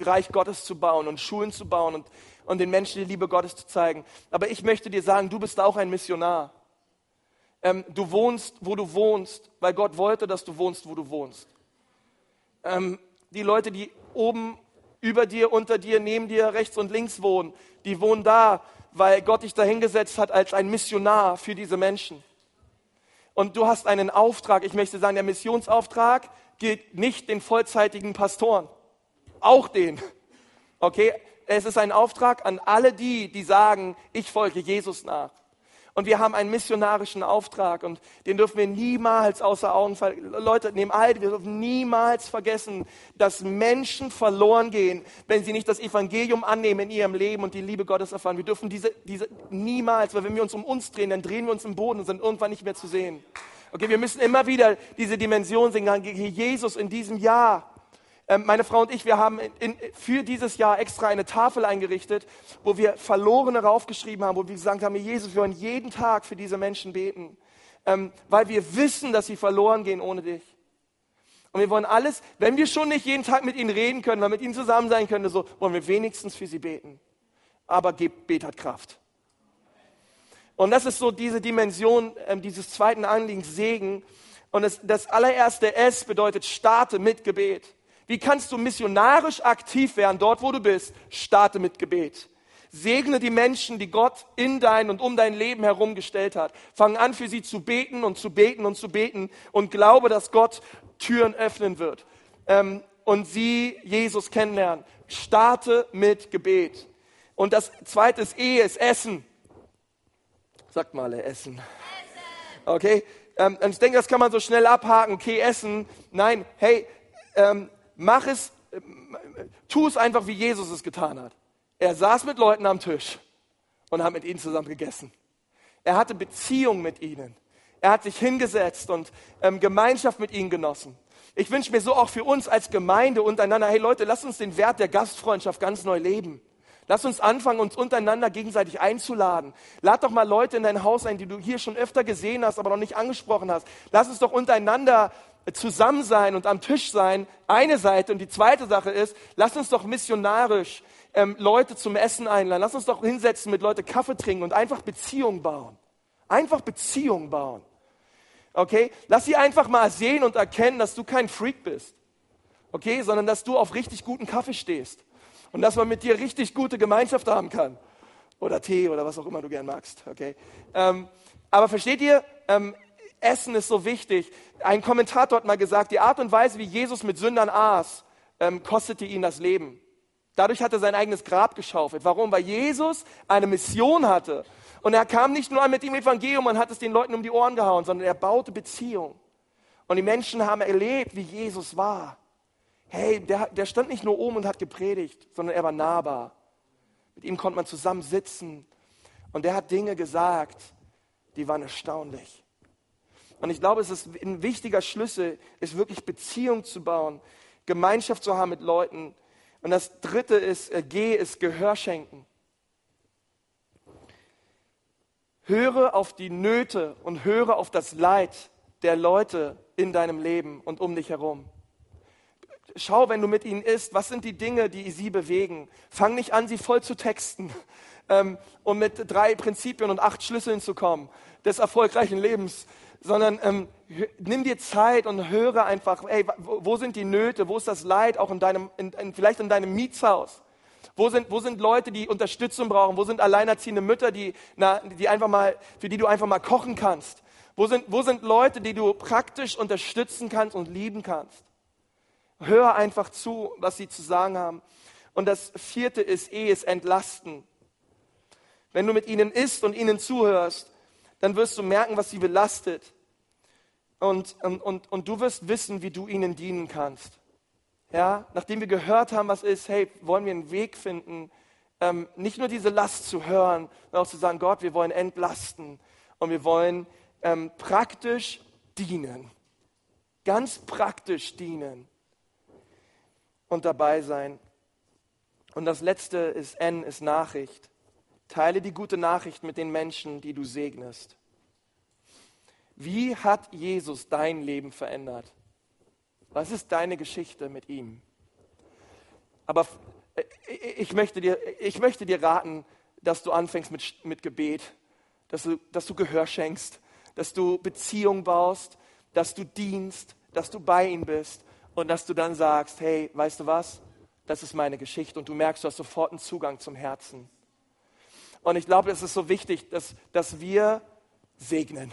Reich Gottes zu bauen und Schulen zu bauen und, und den Menschen die Liebe Gottes zu zeigen. Aber ich möchte dir sagen, du bist auch ein Missionar. Ähm, du wohnst, wo du wohnst, weil Gott wollte, dass du wohnst, wo du wohnst. Ähm, die Leute, die oben über dir, unter dir, neben dir, rechts und links wohnen, die wohnen da, weil Gott dich dahingesetzt hat als ein Missionar für diese Menschen. Und du hast einen Auftrag, ich möchte sagen, der Missionsauftrag gilt nicht den vollzeitigen Pastoren, auch den. Okay, es ist ein Auftrag an alle die, die sagen, ich folge Jesus nach. Und wir haben einen missionarischen Auftrag und den dürfen wir niemals außer Augen verlieren. Leute, neben all, wir dürfen niemals vergessen, dass Menschen verloren gehen, wenn sie nicht das Evangelium annehmen in ihrem Leben und die Liebe Gottes erfahren. Wir dürfen diese, diese niemals, weil wenn wir uns um uns drehen, dann drehen wir uns im Boden und sind irgendwann nicht mehr zu sehen. Okay, wir müssen immer wieder diese Dimension sehen. Jesus in diesem Jahr meine Frau und ich, wir haben in, für dieses Jahr extra eine Tafel eingerichtet, wo wir Verlorene raufgeschrieben haben, wo wir gesagt haben, Jesus, wir wollen jeden Tag für diese Menschen beten, ähm, weil wir wissen, dass sie verloren gehen ohne dich. Und wir wollen alles, wenn wir schon nicht jeden Tag mit ihnen reden können, weil mit ihnen zusammen sein können, so wollen wir wenigstens für sie beten. Aber Gebet hat Kraft. Und das ist so diese Dimension ähm, dieses zweiten Anliegens, Segen. Und das, das allererste S bedeutet, starte mit Gebet. Wie kannst du missionarisch aktiv werden, dort wo du bist? Starte mit Gebet. Segne die Menschen, die Gott in dein und um dein Leben herumgestellt hat. Fang an, für sie zu beten und zu beten und zu beten und glaube, dass Gott Türen öffnen wird. Ähm, und sie Jesus kennenlernen. Starte mit Gebet. Und das zweite ist Ehe, ist Essen. Sagt mal, Essen. Okay? Ähm, ich denke, das kann man so schnell abhaken. Okay, Essen. Nein, hey, ähm, mach es, äh, tu es einfach, wie Jesus es getan hat. Er saß mit Leuten am Tisch und hat mit ihnen zusammen gegessen. Er hatte Beziehung mit ihnen. Er hat sich hingesetzt und ähm, Gemeinschaft mit ihnen genossen. Ich wünsche mir so auch für uns als Gemeinde untereinander, hey Leute, lasst uns den Wert der Gastfreundschaft ganz neu leben. Lass uns anfangen, uns untereinander gegenseitig einzuladen. Lad doch mal Leute in dein Haus ein, die du hier schon öfter gesehen hast, aber noch nicht angesprochen hast. Lass uns doch untereinander zusammen sein und am Tisch sein, eine Seite. Und die zweite Sache ist, lass uns doch missionarisch ähm, Leute zum Essen einladen. Lass uns doch hinsetzen, mit Leute Kaffee trinken und einfach Beziehungen bauen. Einfach Beziehungen bauen. Okay? Lass sie einfach mal sehen und erkennen, dass du kein Freak bist. Okay? Sondern dass du auf richtig guten Kaffee stehst. Und dass man mit dir richtig gute Gemeinschaft haben kann. Oder Tee oder was auch immer du gern magst. Okay? Ähm, aber versteht ihr, ähm, Essen ist so wichtig. Ein Kommentator hat mal gesagt, die Art und Weise, wie Jesus mit Sündern aß, ähm, kostete ihn das Leben. Dadurch hat er sein eigenes Grab geschaufelt. Warum? Weil Jesus eine Mission hatte. Und er kam nicht nur mit dem Evangelium und hat es den Leuten um die Ohren gehauen, sondern er baute Beziehung. Und die Menschen haben erlebt, wie Jesus war. Hey, der, der stand nicht nur oben und hat gepredigt, sondern er war nahbar. Mit ihm konnte man zusammen sitzen. Und er hat Dinge gesagt, die waren erstaunlich. Und ich glaube, es ist ein wichtiger Schlüssel, ist wirklich Beziehung zu bauen, Gemeinschaft zu haben mit Leuten. Und das dritte ist, äh, G ist Gehör schenken. Höre auf die Nöte und höre auf das Leid der Leute in deinem Leben und um dich herum. schau, wenn du mit ihnen isst, was sind die Dinge, die sie bewegen. Fang nicht an, sie voll zu texten, [laughs] ähm, um mit drei Prinzipien und acht Schlüsseln zu kommen des erfolgreichen Lebens, sondern ähm, nimm dir Zeit und höre einfach, ey, wo sind die Nöte, wo ist das Leid, auch in deinem, in, in, vielleicht in deinem Mietshaus. Wo sind, wo sind Leute, die Unterstützung brauchen? Wo sind alleinerziehende Mütter, die, na, die einfach mal, für die du einfach mal kochen kannst? Wo sind, wo sind Leute, die du praktisch unterstützen kannst und lieben kannst? Hör einfach zu, was sie zu sagen haben. Und das vierte ist Ehes entlasten. Wenn du mit ihnen isst und ihnen zuhörst, dann wirst du merken, was sie belastet. Und, und, und, du wirst wissen, wie du ihnen dienen kannst. Ja, nachdem wir gehört haben, was ist, hey, wollen wir einen Weg finden, ähm, nicht nur diese Last zu hören, sondern auch zu sagen, Gott, wir wollen entlasten und wir wollen ähm, praktisch dienen. Ganz praktisch dienen und dabei sein. Und das letzte ist N, ist Nachricht. Teile die gute Nachricht mit den Menschen, die du segnest. Wie hat Jesus dein Leben verändert? Was ist deine Geschichte mit ihm? Aber äh, ich möchte dir, ich möchte dir raten, dass du anfängst mit, mit Gebet, dass du, dass du Gehör schenkst, dass du Beziehung baust, dass du dienst, dass du bei ihm bist und dass du dann sagst, hey, weißt du was? Das ist meine Geschichte und du merkst, du hast sofort einen Zugang zum Herzen. Und ich glaube, es ist so wichtig, dass, dass wir segnen,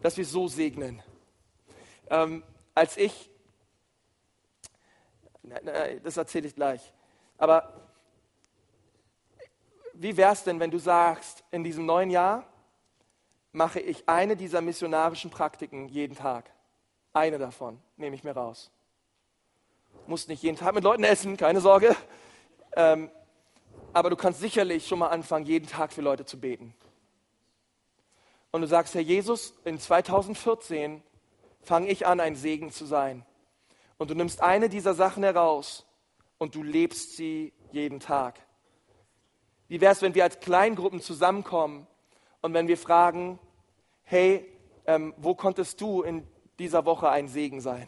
dass wir so segnen. Ähm, als ich, das erzähle ich gleich, aber wie wäre es denn, wenn du sagst, in diesem neuen Jahr mache ich eine dieser missionarischen Praktiken jeden Tag? Eine davon nehme ich mir raus. Muss nicht jeden Tag mit Leuten essen, keine Sorge. Ähm, aber du kannst sicherlich schon mal anfangen, jeden Tag für Leute zu beten. Und du sagst, Herr Jesus, in 2014 fange ich an, ein Segen zu sein. Und du nimmst eine dieser Sachen heraus und du lebst sie jeden Tag. Wie wäre es, wenn wir als Kleingruppen zusammenkommen und wenn wir fragen, hey, ähm, wo konntest du in dieser Woche ein Segen sein?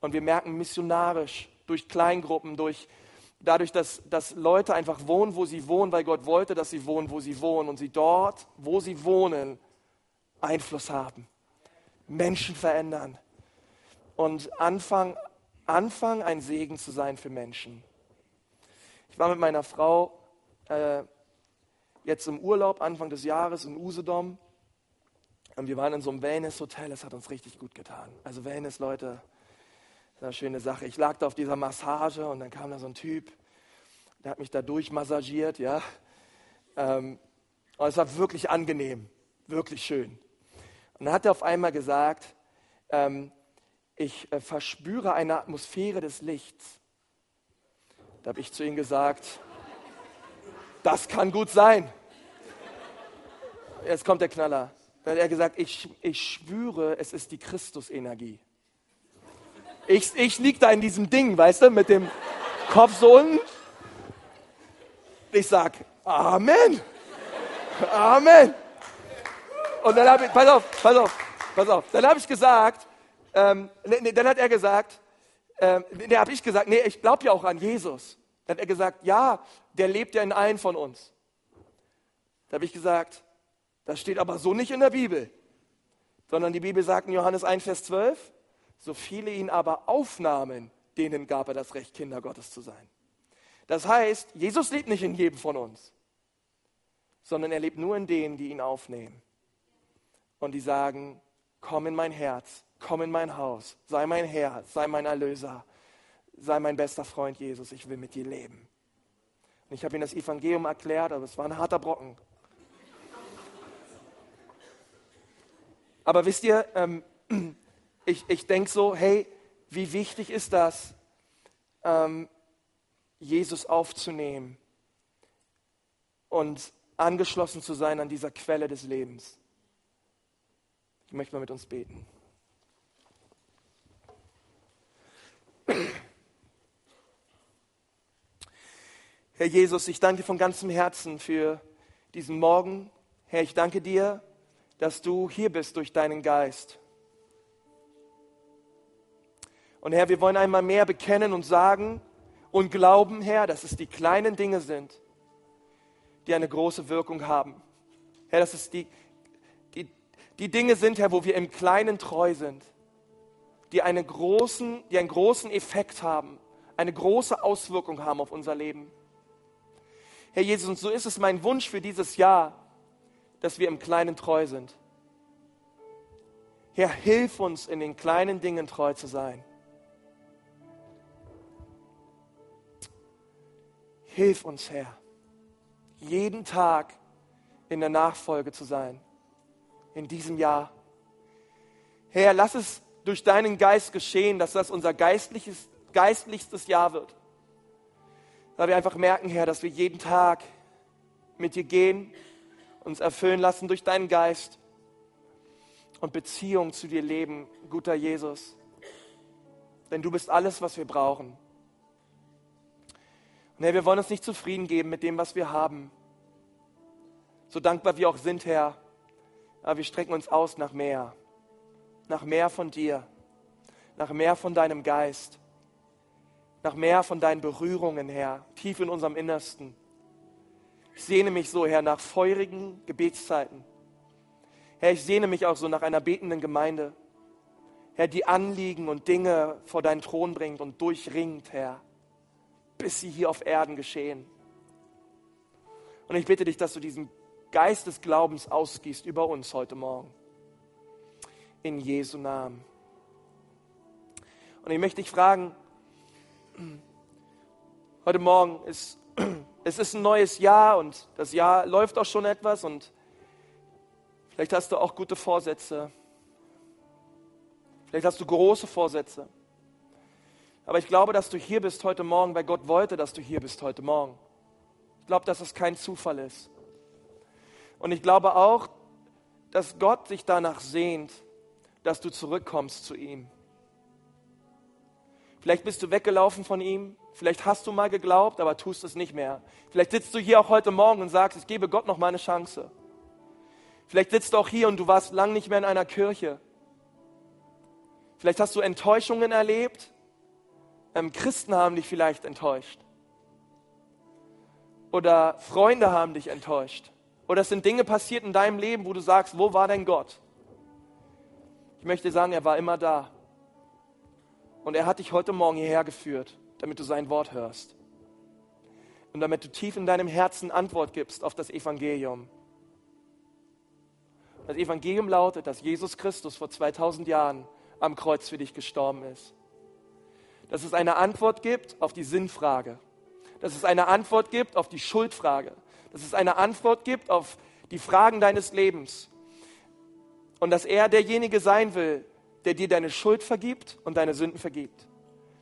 Und wir merken missionarisch durch Kleingruppen, durch dadurch, dass, dass Leute einfach wohnen, wo sie wohnen, weil Gott wollte, dass sie wohnen, wo sie wohnen und sie dort, wo sie wohnen, Einfluss haben. Menschen verändern und anfangen, anfangen, ein Segen zu sein für Menschen. Ich war mit meiner Frau äh, jetzt im Urlaub Anfang des Jahres in Usedom und wir waren in so einem Wellness-Hotel, das hat uns richtig gut getan. Also Wellness, Leute, eine schöne Sache. Ich lag da auf dieser Massage und dann kam da so ein Typ, der hat mich da durchmassagiert, ja. Ähm, und es war wirklich angenehm, wirklich schön. Und dann hat er auf einmal gesagt, ähm, ich äh, verspüre eine Atmosphäre des Lichts. Da habe ich zu ihm gesagt, das kann gut sein. Jetzt kommt der Knaller. Dann hat er gesagt, ich, ich spüre, es ist die Christusenergie. Ich, ich liege da in diesem Ding, weißt du, mit dem Kopf so unten. Ich sag, Amen. Amen. Und dann habe ich, pass auf, pass auf, pass auf. Dann habe ich gesagt, ähm, nee, nee, dann hat er gesagt, ähm, nee, habe ich gesagt, nee, ich glaube ja auch an Jesus. Dann hat er gesagt, ja, der lebt ja in allen von uns. Da habe ich gesagt, das steht aber so nicht in der Bibel, sondern die Bibel sagt in Johannes 1, Vers 12, so viele ihn aber aufnahmen, denen gab er das Recht, Kinder Gottes zu sein. Das heißt, Jesus lebt nicht in jedem von uns, sondern er lebt nur in denen, die ihn aufnehmen und die sagen, komm in mein Herz, komm in mein Haus, sei mein Herr, sei mein Erlöser, sei mein bester Freund Jesus, ich will mit dir leben. Und ich habe ihnen das Evangelium erklärt, aber es war ein harter Brocken. Aber wisst ihr, ähm, ich, ich denke so, hey, wie wichtig ist das, ähm, Jesus aufzunehmen und angeschlossen zu sein an dieser Quelle des Lebens. Ich möchte mal mit uns beten. Herr Jesus, ich danke dir von ganzem Herzen für diesen Morgen. Herr, ich danke dir, dass du hier bist durch deinen Geist. Und Herr, wir wollen einmal mehr bekennen und sagen und glauben, Herr, dass es die kleinen Dinge sind, die eine große Wirkung haben. Herr, dass es die, die, die Dinge sind, Herr, wo wir im Kleinen treu sind, die, eine großen, die einen großen Effekt haben, eine große Auswirkung haben auf unser Leben. Herr Jesus, und so ist es mein Wunsch für dieses Jahr, dass wir im Kleinen treu sind. Herr, hilf uns in den kleinen Dingen treu zu sein. Hilf uns, Herr, jeden Tag in der Nachfolge zu sein, in diesem Jahr. Herr, lass es durch deinen Geist geschehen, dass das unser geistliches, geistlichstes Jahr wird. Weil wir einfach merken, Herr, dass wir jeden Tag mit dir gehen, uns erfüllen lassen durch deinen Geist und Beziehung zu dir leben, guter Jesus. Denn du bist alles, was wir brauchen. Herr, wir wollen uns nicht zufrieden geben mit dem, was wir haben. So dankbar wir auch sind, Herr, aber wir strecken uns aus nach mehr. Nach mehr von dir. Nach mehr von deinem Geist. Nach mehr von deinen Berührungen, Herr, tief in unserem Innersten. Ich sehne mich so, Herr, nach feurigen Gebetszeiten. Herr, ich sehne mich auch so nach einer betenden Gemeinde. Herr, die Anliegen und Dinge vor deinen Thron bringt und durchringt, Herr bis sie hier auf Erden geschehen. Und ich bitte dich, dass du diesen Geist des Glaubens ausgießt über uns heute Morgen. In Jesu Namen. Und ich möchte dich fragen, heute Morgen ist, [clears throat] es ist ein neues Jahr und das Jahr läuft auch schon etwas und vielleicht hast du auch gute Vorsätze. Vielleicht hast du große Vorsätze. Aber ich glaube, dass du hier bist heute Morgen, weil Gott wollte, dass du hier bist heute Morgen. Ich glaube, dass es kein Zufall ist. Und ich glaube auch, dass Gott sich danach sehnt, dass du zurückkommst zu ihm. Vielleicht bist du weggelaufen von ihm, vielleicht hast du mal geglaubt, aber tust es nicht mehr. Vielleicht sitzt du hier auch heute Morgen und sagst, ich gebe Gott noch mal eine Chance. Vielleicht sitzt du auch hier und du warst lang nicht mehr in einer Kirche. Vielleicht hast du Enttäuschungen erlebt, ähm, Christen haben dich vielleicht enttäuscht. Oder Freunde haben dich enttäuscht. Oder es sind Dinge passiert in deinem Leben, wo du sagst, wo war denn Gott? Ich möchte sagen, er war immer da. Und er hat dich heute Morgen hierher geführt, damit du sein Wort hörst. Und damit du tief in deinem Herzen Antwort gibst auf das Evangelium. Das Evangelium lautet, dass Jesus Christus vor 2000 Jahren am Kreuz für dich gestorben ist dass es eine Antwort gibt auf die Sinnfrage, dass es eine Antwort gibt auf die Schuldfrage, dass es eine Antwort gibt auf die Fragen deines Lebens und dass er derjenige sein will, der dir deine Schuld vergibt und deine Sünden vergibt.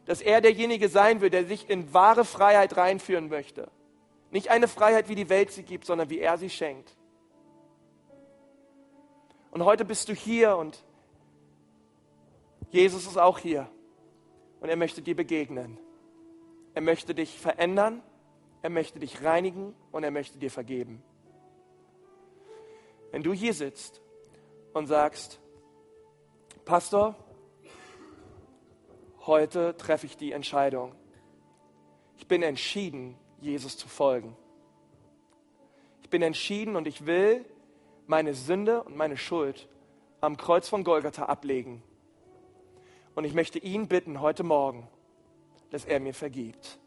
Dass er derjenige sein will, der sich in wahre Freiheit reinführen möchte. Nicht eine Freiheit, wie die Welt sie gibt, sondern wie er sie schenkt. Und heute bist du hier und Jesus ist auch hier und er möchte dir begegnen. Er möchte dich verändern, er möchte dich reinigen und er möchte dir vergeben. Wenn du hier sitzt und sagst, Pastor, heute treffe ich die Entscheidung. Ich bin entschieden, Jesus zu folgen. Ich bin entschieden und ich will meine Sünde und meine Schuld am Kreuz von Golgatha ablegen und ich möchte ihn bitten heute Morgen, dass er mir vergibt.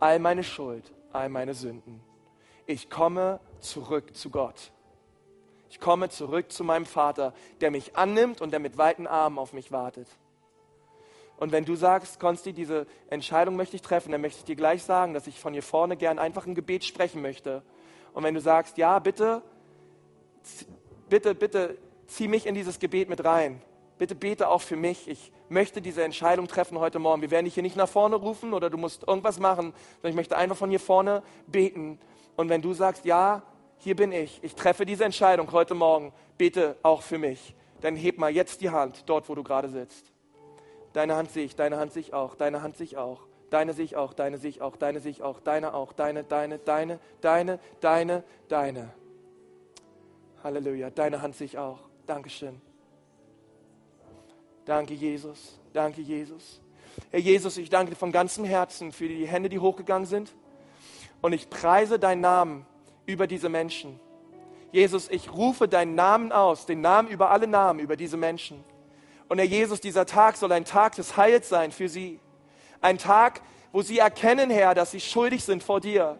All meine Schuld, all meine Sünden. Ich komme zurück zu Gott. Ich komme zurück zu meinem Vater, der mich annimmt und der mit weiten Armen auf mich wartet. Und wenn du sagst, Konsti, diese Entscheidung möchte ich treffen, dann möchte ich dir gleich sagen, dass ich von hier vorne gern einfach ein Gebet sprechen möchte. Und wenn du sagst, ja, bitte, bitte, bitte, zieh mich in dieses Gebet mit rein. Bitte bete auch für mich. Ich möchte diese Entscheidung treffen heute Morgen. Wir werden dich hier nicht nach vorne rufen oder du musst irgendwas machen, sondern ich möchte einfach von hier vorne beten. Und wenn du sagst, ja, hier bin ich, ich treffe diese Entscheidung heute Morgen, bete auch für mich. Dann heb mal jetzt die Hand dort, wo du gerade sitzt. Deine Hand sehe ich, deine Hand sehe ich auch, deine Hand sehe ich auch. Deine sehe ich auch, deine sehe ich auch, deine sehe auch, deine auch, deine, deine, deine, deine, deine, deine. Halleluja, deine Hand sehe ich auch. Dankeschön. Danke, Jesus. Danke, Jesus. Herr Jesus, ich danke dir von ganzem Herzen für die Hände, die hochgegangen sind. Und ich preise deinen Namen über diese Menschen. Jesus, ich rufe deinen Namen aus, den Namen über alle Namen, über diese Menschen. Und Herr Jesus, dieser Tag soll ein Tag des Heils sein für sie. Ein Tag, wo sie erkennen, Herr, dass sie schuldig sind vor dir.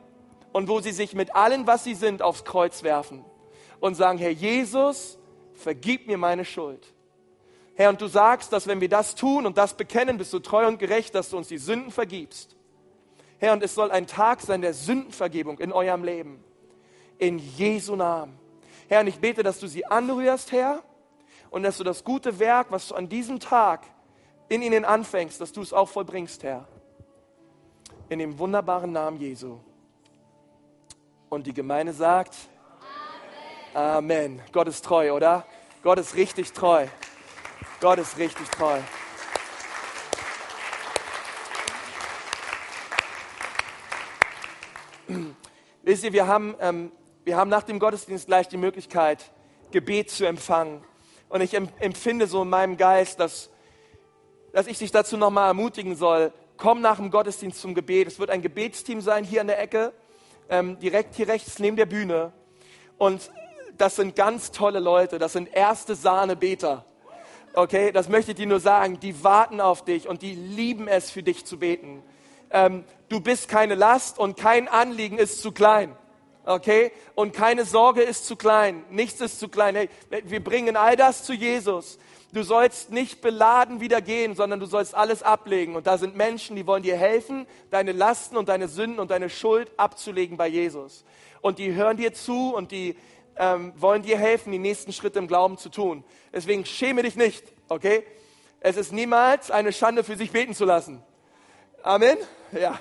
Und wo sie sich mit allem, was sie sind, aufs Kreuz werfen. Und sagen, Herr Jesus, vergib mir meine Schuld. Herr, und du sagst, dass wenn wir das tun und das bekennen, bist du treu und gerecht, dass du uns die Sünden vergibst. Herr, und es soll ein Tag sein der Sündenvergebung in eurem Leben. In Jesu Namen. Herr, und ich bete, dass du sie anrührst, Herr, und dass du das gute Werk, was du an diesem Tag in ihnen anfängst, dass du es auch vollbringst, Herr. In dem wunderbaren Namen Jesu. Und die Gemeinde sagt, Amen. Amen. Gott ist treu, oder? Gott ist richtig treu. Gott ist richtig treu. Wisst ihr, wir haben, ähm, wir haben nach dem Gottesdienst gleich die Möglichkeit, Gebet zu empfangen. Und ich empfinde so in meinem Geist, dass, dass ich dich dazu nochmal ermutigen soll. Komm nach dem Gottesdienst zum Gebet. Es wird ein Gebetsteam sein hier an der Ecke, ähm, direkt hier rechts neben der Bühne. Und das sind ganz tolle Leute. Das sind erste Sahne-Beter. Okay, das möchte ich dir nur sagen. Die warten auf dich und die lieben es, für dich zu beten. Ähm, du bist keine Last und kein Anliegen ist zu klein. Okay? Und keine Sorge ist zu klein. Nichts ist zu klein. Hey, wir bringen all das zu Jesus. Du sollst nicht beladen wieder gehen, sondern du sollst alles ablegen. Und da sind Menschen, die wollen dir helfen, deine Lasten und deine Sünden und deine Schuld abzulegen bei Jesus. Und die hören dir zu und die ähm, wollen dir helfen, die nächsten Schritte im Glauben zu tun. Deswegen schäme dich nicht, okay? Es ist niemals eine Schande, für sich beten zu lassen. Amen? Ja.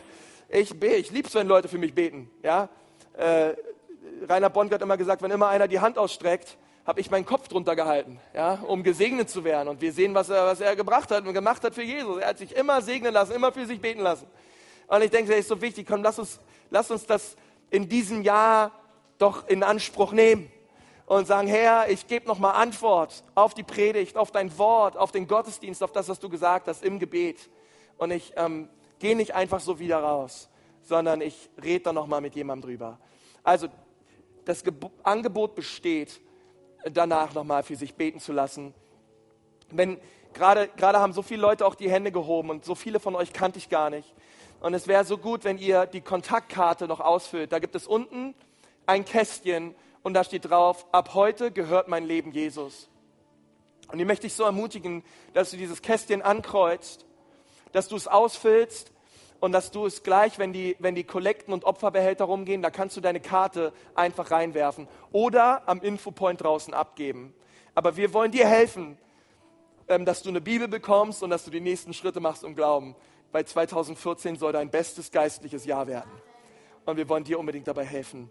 Ich, ich liebe es, wenn Leute für mich beten, ja? Äh, Rainer Bonk hat immer gesagt, wenn immer einer die Hand ausstreckt, habe ich meinen Kopf drunter gehalten, ja, um gesegnet zu werden. Und wir sehen, was er, was er gebracht hat und gemacht hat für Jesus. Er hat sich immer segnen lassen, immer für sich beten lassen. Und ich denke, das ist so wichtig. Komm, lass uns, lass uns das in diesem Jahr doch in Anspruch nehmen und sagen, Herr, ich gebe nochmal Antwort auf die Predigt, auf dein Wort, auf den Gottesdienst, auf das, was du gesagt hast im Gebet. Und ich ähm, gehe nicht einfach so wieder raus, sondern ich rede da nochmal mit jemandem drüber. Also das Ge Angebot besteht, danach nochmal für sich beten zu lassen. Wenn gerade gerade haben so viele Leute auch die Hände gehoben und so viele von euch kannte ich gar nicht. Und es wäre so gut, wenn ihr die Kontaktkarte noch ausfüllt. Da gibt es unten ein Kästchen und da steht drauf, ab heute gehört mein Leben Jesus. Und ich möchte dich so ermutigen, dass du dieses Kästchen ankreuzt, dass du es ausfüllst und dass du es gleich, wenn die, wenn die Kollekten und Opferbehälter rumgehen, da kannst du deine Karte einfach reinwerfen oder am Infopoint draußen abgeben. Aber wir wollen dir helfen, ähm, dass du eine Bibel bekommst und dass du die nächsten Schritte machst im Glauben. Weil 2014 soll dein bestes geistliches Jahr werden. Und wir wollen dir unbedingt dabei helfen.